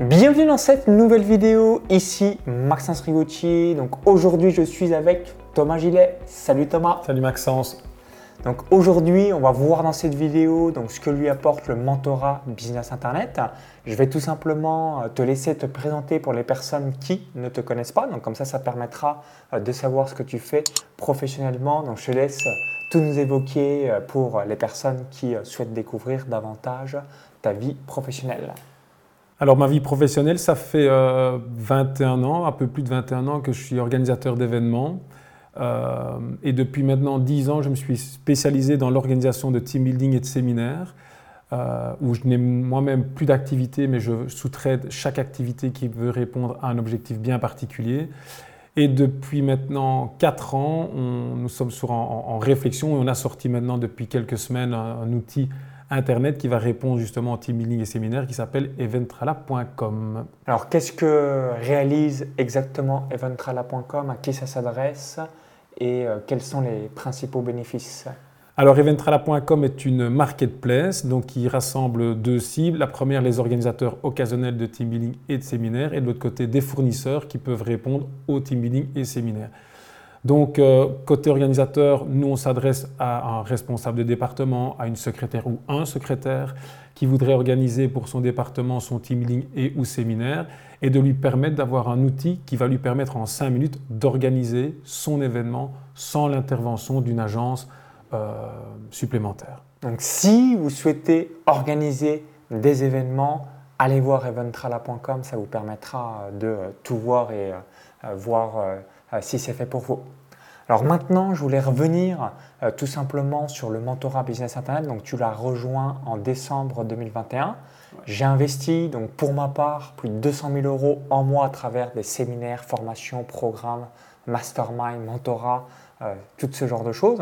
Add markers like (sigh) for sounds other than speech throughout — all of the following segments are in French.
Bienvenue dans cette nouvelle vidéo, ici Maxence Rigotti. Donc aujourd'hui je suis avec Thomas Gillet. Salut Thomas. Salut Maxence. Donc aujourd'hui on va voir dans cette vidéo donc, ce que lui apporte le mentorat Business Internet. Je vais tout simplement euh, te laisser te présenter pour les personnes qui ne te connaissent pas. Donc comme ça ça permettra euh, de savoir ce que tu fais professionnellement. Donc je te laisse tout nous évoquer euh, pour les personnes qui souhaitent découvrir davantage ta vie professionnelle. Alors ma vie professionnelle, ça fait 21 euh, ans, un peu plus de 21 ans que je suis organisateur d'événements. Euh, et depuis maintenant 10 ans, je me suis spécialisé dans l'organisation de team building et de séminaires, euh, où je n'ai moi-même plus d'activité, mais je sous-traite chaque activité qui veut répondre à un objectif bien particulier. Et depuis maintenant 4 ans, nous sommes sur, en, réflexion et on a sorti maintenant depuis quelques semaines un outil Internet qui va répondre justement au team building et séminaire qui s'appelle eventrala.com. Alors qu'est-ce que réalise exactement eventrala.com À qui ça s'adresse? Et euh, quels sont les principaux bénéfices? Alors Eventrala.com est une marketplace donc qui rassemble deux cibles. La première, les organisateurs occasionnels de team building et de séminaires, et de l'autre côté, des fournisseurs qui peuvent répondre au team building et séminaires. Donc, euh, côté organisateur, nous, on s'adresse à un responsable de département, à une secrétaire ou un secrétaire qui voudrait organiser pour son département son team building et ou séminaire et de lui permettre d'avoir un outil qui va lui permettre en cinq minutes d'organiser son événement sans l'intervention d'une agence euh, supplémentaire. Donc, si vous souhaitez organiser des événements, allez voir eventrala.com, ça vous permettra de tout voir et euh, voir euh, si c'est fait pour vous. Alors maintenant, je voulais revenir euh, tout simplement sur le mentorat Business Internet. Donc tu l'as rejoint en décembre 2021. J'ai investi donc pour ma part plus de 200 000 euros en mois à travers des séminaires, formations, programmes, mastermind, mentorat, euh, tout ce genre de choses.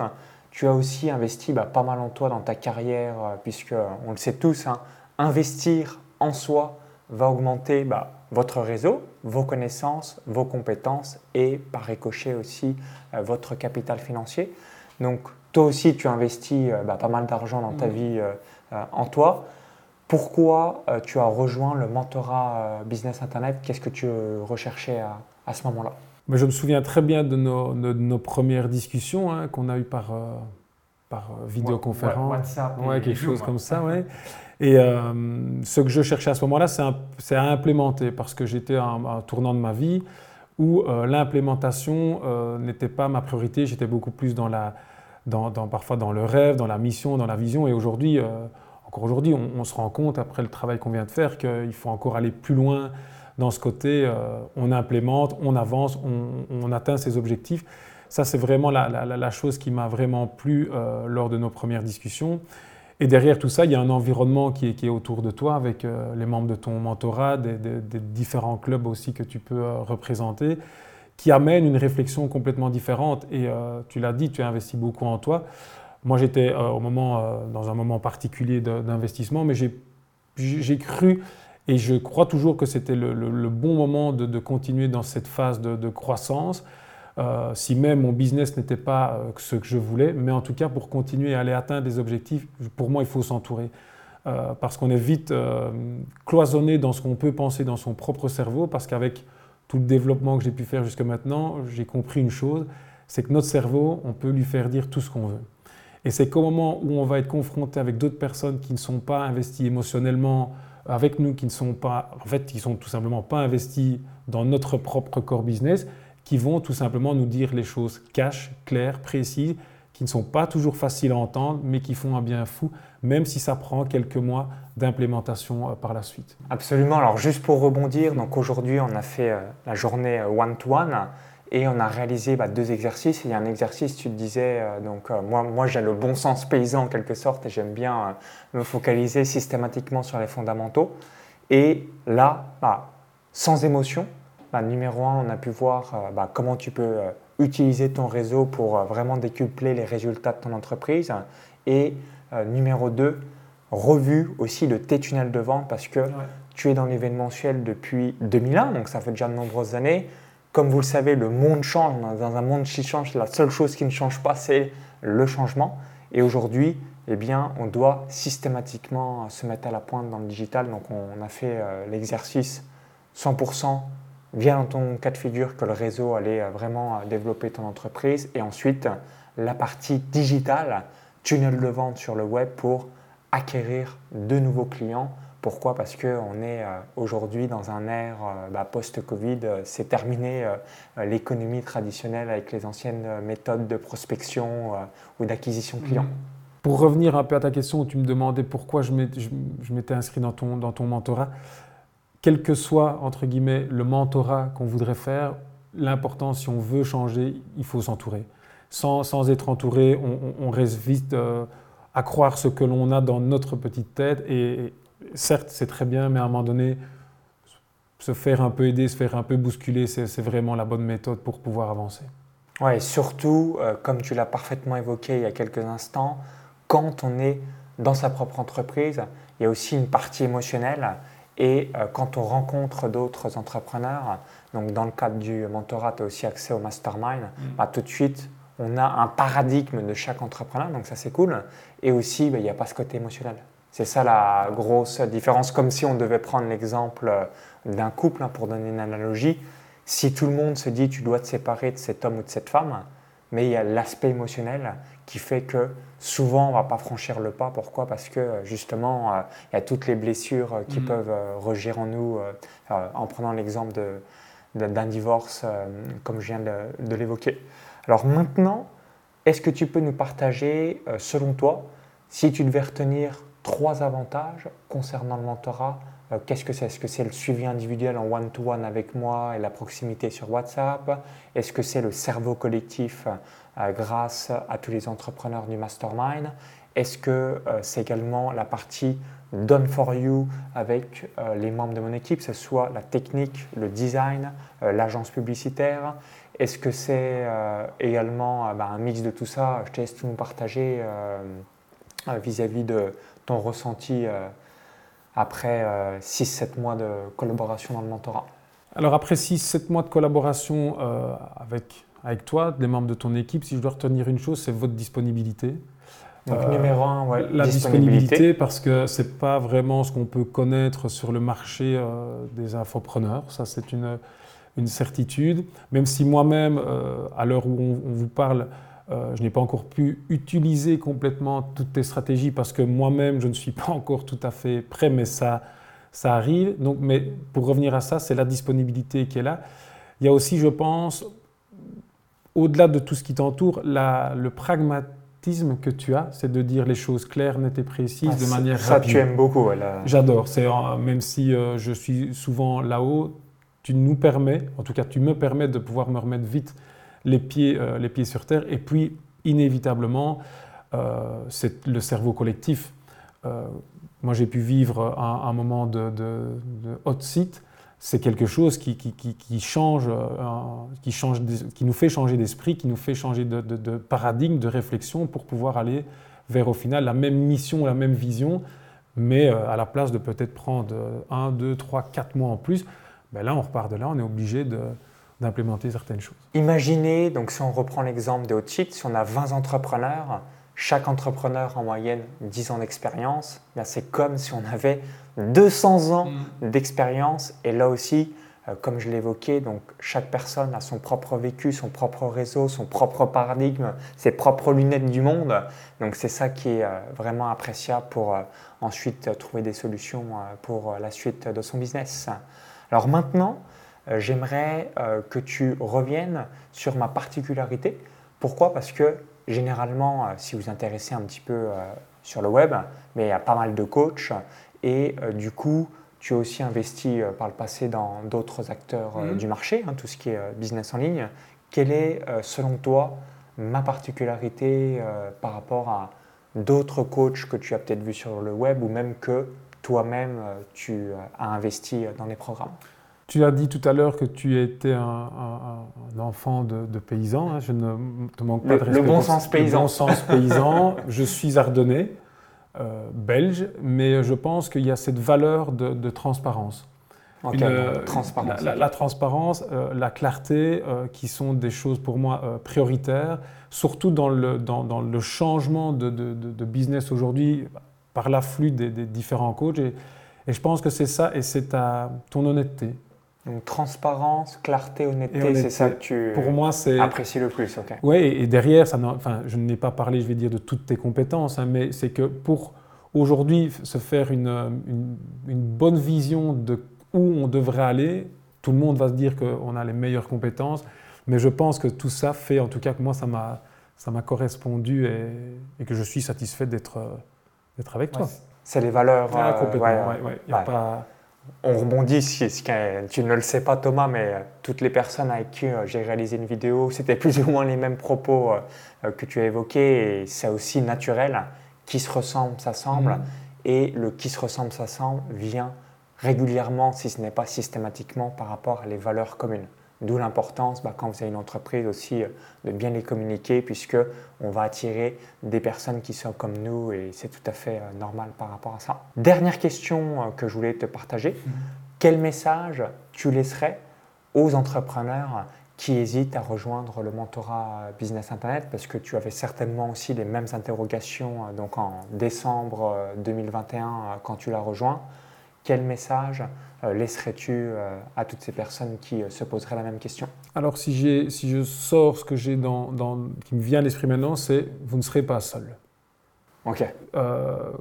Tu as aussi investi bah, pas mal en toi dans ta carrière, puisque on le sait tous, hein, investir en soi va augmenter bah, votre réseau, vos connaissances, vos compétences et par ricochet aussi euh, votre capital financier. Donc toi aussi tu investis euh, bah, pas mal d'argent dans ta mmh. vie euh, en toi. Pourquoi tu as rejoint le mentorat Business Internet? Qu'est-ce que tu recherchais à, ce moment-là? Je me souviens très bien de nos, premières discussions hein, qu'on a eues par, par vidéoconférence. WhatsApp. Ouais, quelque chose comme ça, ouais. (laughs) Et euh, ce que je cherchais à ce moment-là, c'est à implémenter parce que j'étais à un, tournant de ma vie où euh, l'implémentation euh, n'était pas ma priorité. J'étais beaucoup plus dans la, dans, parfois dans le rêve, dans la mission, dans la vision. Et aujourd'hui, encore aujourd'hui, on, se rend compte, après le travail qu'on vient de faire, qu'il faut encore aller plus loin dans ce côté. on implémente, on avance, on, atteint ses objectifs. Ça, c'est vraiment la, chose qui m'a vraiment plu lors de nos premières discussions. Et derrière tout ça, il y a un environnement qui est, autour de toi avec euh, les membres de ton mentorat, des, différents clubs aussi que tu peux euh, représenter, qui amène une réflexion complètement différente. Et euh, tu l'as dit, tu as investi beaucoup en toi. Moi, j'étais au moment, dans un moment particulier d'investissement, mais j'ai cru et je crois toujours que c'était le, bon moment de, continuer dans cette phase de croissance. Euh, si même mon business n'était pas euh, ce que je voulais, mais en tout cas pour continuer à aller atteindre des objectifs, pour moi il faut s'entourer. Euh, parce qu'on est vite cloisonné dans ce qu'on peut penser dans son propre cerveau, parce qu'avec tout le développement que j'ai pu faire jusque maintenant, j'ai compris une chose, c'est que notre cerveau, on peut lui faire dire tout ce qu'on veut. Et c'est qu'au moment où on va être confronté avec d'autres personnes qui ne sont pas investies émotionnellement avec nous, qui ne sont pas, en fait, qui sont tout simplement pas investies dans notre propre core business, qui vont tout simplement nous dire les choses cash, claires, précises, qui ne sont pas toujours faciles à entendre, mais qui font un bien fou, même si ça prend quelques mois d'implémentation euh, par la suite. Absolument. Alors juste pour rebondir, donc aujourd'hui on a fait euh, la journée euh, one-to-one. et on a réalisé bah, deux exercices. il y a un exercice, tu te disais, donc moi, moi j'ai le bon sens paysan en quelque sorte et j'aime bien me focaliser systématiquement sur les fondamentaux. Et là, bah, sans émotion, bah, numéro un, on a pu voir euh, bah, comment tu peux euh, utiliser ton réseau pour euh, vraiment décupler les résultats de ton entreprise. Et numéro 2, revue aussi de tes tunnels de vente parce que tu es dans l'événementiel depuis 2001, donc ça fait déjà de nombreuses années. Comme vous le savez, le monde change. Dans un monde qui change, la seule chose qui ne change pas, c'est le changement. Et aujourd'hui, eh bien, on doit systématiquement se mettre à la pointe dans le digital. Donc, on a fait l'exercice 100% dans ton cas de figure que le réseau allait vraiment développer ton entreprise. Et ensuite, la partie digitale, tunnel de vente sur le web pour acquérir de nouveaux clients. Pourquoi? Parce qu'on est euh, aujourd'hui dans un ère euh, bah, post-Covid, euh, c'est terminé l'économie traditionnelle avec les anciennes méthodes de prospection ou d'acquisition client. Mhm. Pour revenir un peu à ta question où tu me demandais pourquoi je m'étais inscrit dans ton mentorat, quel que soit, entre guillemets, le mentorat qu'on voudrait faire, l'important, si on veut changer, il faut s'entourer. Sans, sans, être entouré, on, reste vite à croire ce que l'on a dans notre petite tête. Et, certes, c'est très bien, mais à un moment donné, se faire un peu aider, se faire un peu bousculer, c'est vraiment la bonne méthode pour pouvoir avancer. Ouais, surtout, euh, comme tu l'as parfaitement évoqué il y a quelques instants, quand on est dans sa propre entreprise, il y a aussi une partie émotionnelle. Et euh, quand on rencontre d'autres entrepreneurs, donc dans le cadre du mentorat, tu as aussi accès au mastermind, mm. bah, tout de suite, on a un paradigme de chaque entrepreneur, donc ça c'est cool. Et aussi, bah, il n'y a pas ce côté émotionnel. C'est ça la grosse différence, comme si on devait prendre l'exemple euh, d'un couple, hein, pour donner une analogie. Si tout le monde se dit tu dois te séparer de cet homme ou de cette femme, mais il y a l'aspect émotionnel qui fait que souvent on ne va pas franchir le pas. Pourquoi? Parce que justement, euh, il y a toutes les blessures qui mm. peuvent euh, regir en nous, en prenant l'exemple d'un divorce, comme je viens de l'évoquer. Alors maintenant, est-ce que tu peux nous partager, euh, selon toi, si tu devais retenir trois avantages concernant le mentorat euh, Qu'est-ce que c'est? Est-ce que c'est le suivi individuel en one-to-one avec moi et la proximité sur WhatsApp? Est-ce que c'est le cerveau collectif euh, grâce à tous les entrepreneurs du mastermind? Est-ce que c'est également la partie Done for You avec les membres de mon équipe, que ce soit la technique, le design, l'agence publicitaire? Est-ce que c'est euh, également euh, bah, un mix de tout ça? Je te laisse tout nous partager euh, vis-à-vis de ton ressenti après 6-7 mois de collaboration dans le mentorat. Alors après 6-7 mois de collaboration avec, avec toi, les membres de ton équipe, si je dois retenir une chose, c'est votre disponibilité. Donc numéro un, ouais, la disponibilité. parce que ce n'est pas vraiment ce qu'on peut connaître sur le marché des infopreneurs. Ça, c'est une, une certitude, même si moi-même, euh, à l'heure où on, vous parle, euh, je n'ai pas encore pu utiliser complètement toutes tes stratégies parce que moi-même, je ne suis pas encore tout à fait prêt, mais ça, ça arrive. Donc, mais pour revenir à ça, c'est la disponibilité qui est là. Il y a aussi, je pense, au-delà de tout ce qui t'entoure, le pragmatisme que tu as, c'est de dire les choses claires, nettes et précises ah, de manière ça, rapide. Ça, tu aimes beaucoup. J'adore. C'est même si euh, je suis souvent là-haut, tu nous permets, en tout cas tu me permets de pouvoir me remettre vite les pieds, euh, les pieds sur terre. Et puis, inévitablement, euh, c'est le cerveau collectif. Euh, moi, j'ai pu vivre un, moment de, hot seat. C'est quelque chose qui, change, qui, change, qui nous fait changer d'esprit, qui nous fait changer de, de, paradigme, de réflexion pour pouvoir aller vers au final la même mission, la même vision, mais à la place de peut-être prendre un, deux, trois, quatre mois en plus, ben là, on repart de là, on est obligé d'implémenter certaines choses. Imaginez, donc si on reprend l'exemple de Hotchit, si on a 20 entrepreneurs, chaque entrepreneur en moyenne 10 ans d'expérience, ben c'est comme si on avait 200 ans mm. d'expérience. Et là aussi, euh, comme je l'évoquais, donc chaque personne a son propre vécu, son propre réseau, son propre paradigme, ses propres lunettes du monde. Donc c'est ça qui est euh, vraiment appréciable pour euh, ensuite trouver des solutions pour la suite de son business. Alors maintenant, euh, j'aimerais euh, que tu reviennes sur ma particularité. Pourquoi? Parce que généralement, euh, si vous vous intéressez un petit peu sur le web, mais il y a pas mal de coachs et du coup, tu as aussi investi par le passé dans d'autres acteurs mhm. du marché, hein, tout ce qui est business en ligne. Quelle est, selon toi, ma particularité par rapport à d'autres coachs que tu as peut-être vus sur le web ou même que toi-même, euh, tu euh, as investi dans les programmes? Tu as dit tout à l'heure que tu étais un, enfant de, paysan. Hein. Je ne te manque pas de respect. Le bon sens paysan. Le bon sens paysan. je suis ardennais, euh, belge, mais je pense qu'il y a cette valeur de, transparence. la transparence, la, transparence la clarté, qui sont des choses pour moi prioritaires, surtout dans le, dans, dans le changement de, de, de business aujourd'hui par l'afflux des, des, différents coachs. Et, et je pense que c'est ça, et c'est ton honnêteté. Donc transparence, clarté, honnêteté, c'est ça que tu pour moi, apprécies le plus. ok. Oui, et derrière, ça enfin, je n'ai pas parlé, je vais dire, de toutes tes compétences, hein, mais c'est que pour aujourd'hui se faire une, une, bonne vision de où on devrait aller, tout le monde va se dire qu'on a les meilleures compétences, mais je pense que tout ça fait, en tout cas, que moi, ça m'a, ça m'a correspondu et, et, que je suis satisfait d'être, d'être avec toi c'est les valeurs. Ah, euh, complètement, Y a pas... On rebondit, si, tu ne le sais pas Thomas, mais euh, toutes les personnes avec qui euh, j'ai réalisé une vidéo, (laughs) c'était plus ou moins les mêmes propos que tu as évoqués, et c'est aussi naturel. Qui se ressemble, s'assemble, mm. et le qui se ressemble, s'assemble vient régulièrement, si ce n'est pas systématiquement, par rapport à les valeurs communes. D'où l'importance, bah, quand vous avez une entreprise aussi, euh, de bien les communiquer, puisque on va attirer des personnes qui sont comme nous, et c'est tout à fait euh, normal par rapport à ça. Dernière question euh, que je voulais te partager. Mhm. Quel message tu laisserais aux entrepreneurs qui hésitent à rejoindre le mentorat Business Internet? Parce que tu avais certainement aussi les mêmes interrogations donc en décembre 2021 quand tu l'as rejoint. Quel message euh, laisserais-tu euh, à toutes ces personnes qui euh, se poseraient la même question? Alors, si, si je sors ce que j'ai dans, qui me vient à l'esprit maintenant, c'est vous ne serez pas seul. Ok.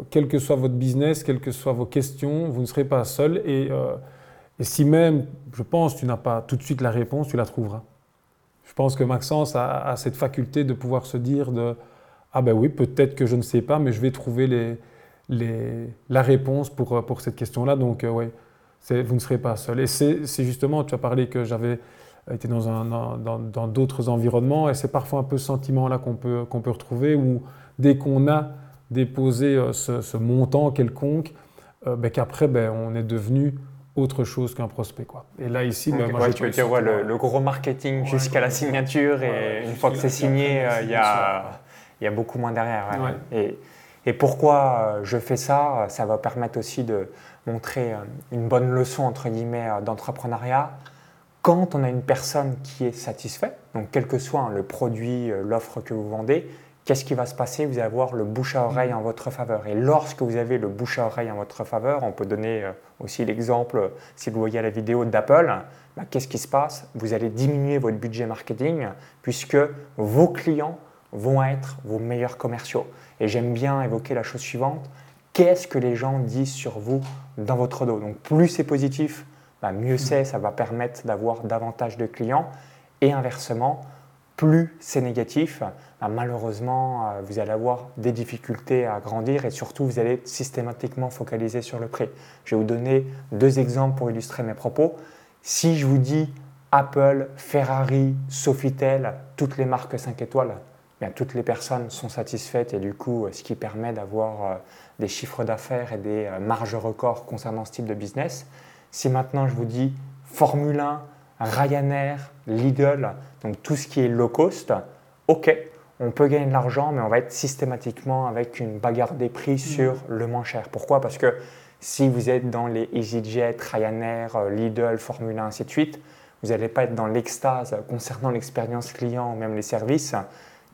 quel que soit votre business, quelles que soient vos questions, vous ne serez pas seul. Et, et si même, je pense, tu n'as pas tout de suite la réponse, tu la trouveras. Je pense que Maxence a, cette faculté de pouvoir se dire de ah ben oui, peut-être que je ne sais pas, mais je vais trouver les, les, la réponse pour, pour cette question-là. Donc, oui vous ne serez pas seul. Et c'est justement, tu as parlé que j'avais été dans d'autres dans, environnements, et c'est parfois un peu ce sentiment-là qu'on peut, qu'on peut retrouver, où dès qu'on a déposé euh, ce, montant quelconque, euh, ben, qu'après, ben, on est devenu autre chose qu'un prospect. Quoi. Et là, ici, ben, moi, tu veux dire le, gros marketing jusqu'à la signature, et une fois que c'est signé, euh, il y, a, il y a beaucoup moins derrière. Et, et pourquoi je fais ça Ça va permettre aussi de, montrer euh, une bonne leçon entre guillemets euh, d'entrepreneuriat. Quand on a une personne qui est satisfaite, donc quel que soit hein, le produit, euh, l'offre que vous vendez, qu'est-ce qui va se passer? Vous allez avoir le bouche à oreille en votre faveur. Et lorsque vous avez le bouche à oreille en votre faveur, on peut donner aussi l'exemple, si vous voyez la vidéo d'Apple, bah, qu'est-ce qui se passe? Vous allez diminuer votre budget marketing puisque vos clients vont être vos meilleurs commerciaux. Et j'aime bien évoquer la chose suivante, qu'est-ce que les gens disent sur vous dans votre dos? Donc plus c'est positif, bah, mieux c'est, ça va permettre d'avoir davantage de clients. Et inversement, plus c'est négatif, bah, malheureusement, euh, vous allez avoir des difficultés à grandir et surtout, vous allez être systématiquement focalisé sur le prix. Je vais vous donner deux exemples pour illustrer mes propos. Si je vous dis Apple, Ferrari, Sofitel, toutes les marques 5 étoiles, bien, toutes les personnes sont satisfaites et du coup, ce qui permet d'avoir euh, des chiffres d'affaires et des euh, marges records concernant ce type de business. Si maintenant je vous dis Formule 1, Ryanair, Lidl, donc tout ce qui est low cost, ok, on peut gagner de l'argent, mais on va être systématiquement avec une bagarre des prix mmh. sur le moins cher. Pourquoi? Parce que si vous êtes dans les EasyJet, Ryanair, euh, Lidl, Formule 1, ainsi de suite, vous n'allez pas être dans l'extase concernant l'expérience client ou même les services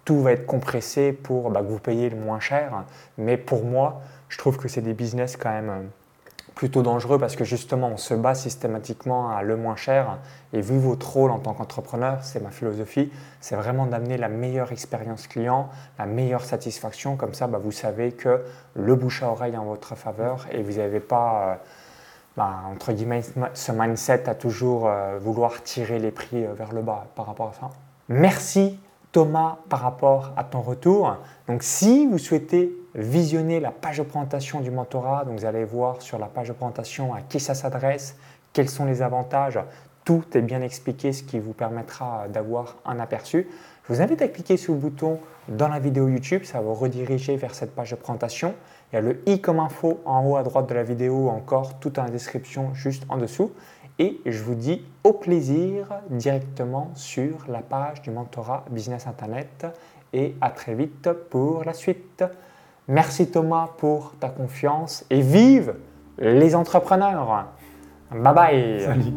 tout va être compressé pour bah, que vous payiez le moins cher. Mais pour moi, je trouve que c'est des business quand même euh, plutôt dangereux parce que justement, on se bat systématiquement à le moins cher. Et vu votre rôle en tant qu'entrepreneur, c'est ma philosophie, c'est vraiment d'amener la meilleure expérience client, la meilleure satisfaction. Comme ça, bah, vous savez que le bouche à oreille en votre faveur et vous n'avez pas, euh, bah, entre guillemets, ce mindset à toujours euh, vouloir tirer les prix vers le bas par rapport à ça. Merci Thomas par rapport à ton retour. Donc si vous souhaitez visionner la page de présentation du mentorat, donc vous allez voir sur la page de présentation à qui ça s'adresse, quels sont les avantages, tout est bien expliqué, ce qui vous permettra d'avoir un aperçu. Je vous invite à cliquer sur le bouton dans la vidéo YouTube, ça va vous rediriger vers cette page de présentation. Il y a le i comme info en haut à droite de la vidéo, encore tout en description juste en dessous et je vous dis au plaisir directement sur la page du mentorat Business Internet et à très vite pour la suite. Merci Thomas pour ta confiance et vive les entrepreneurs Bye bye.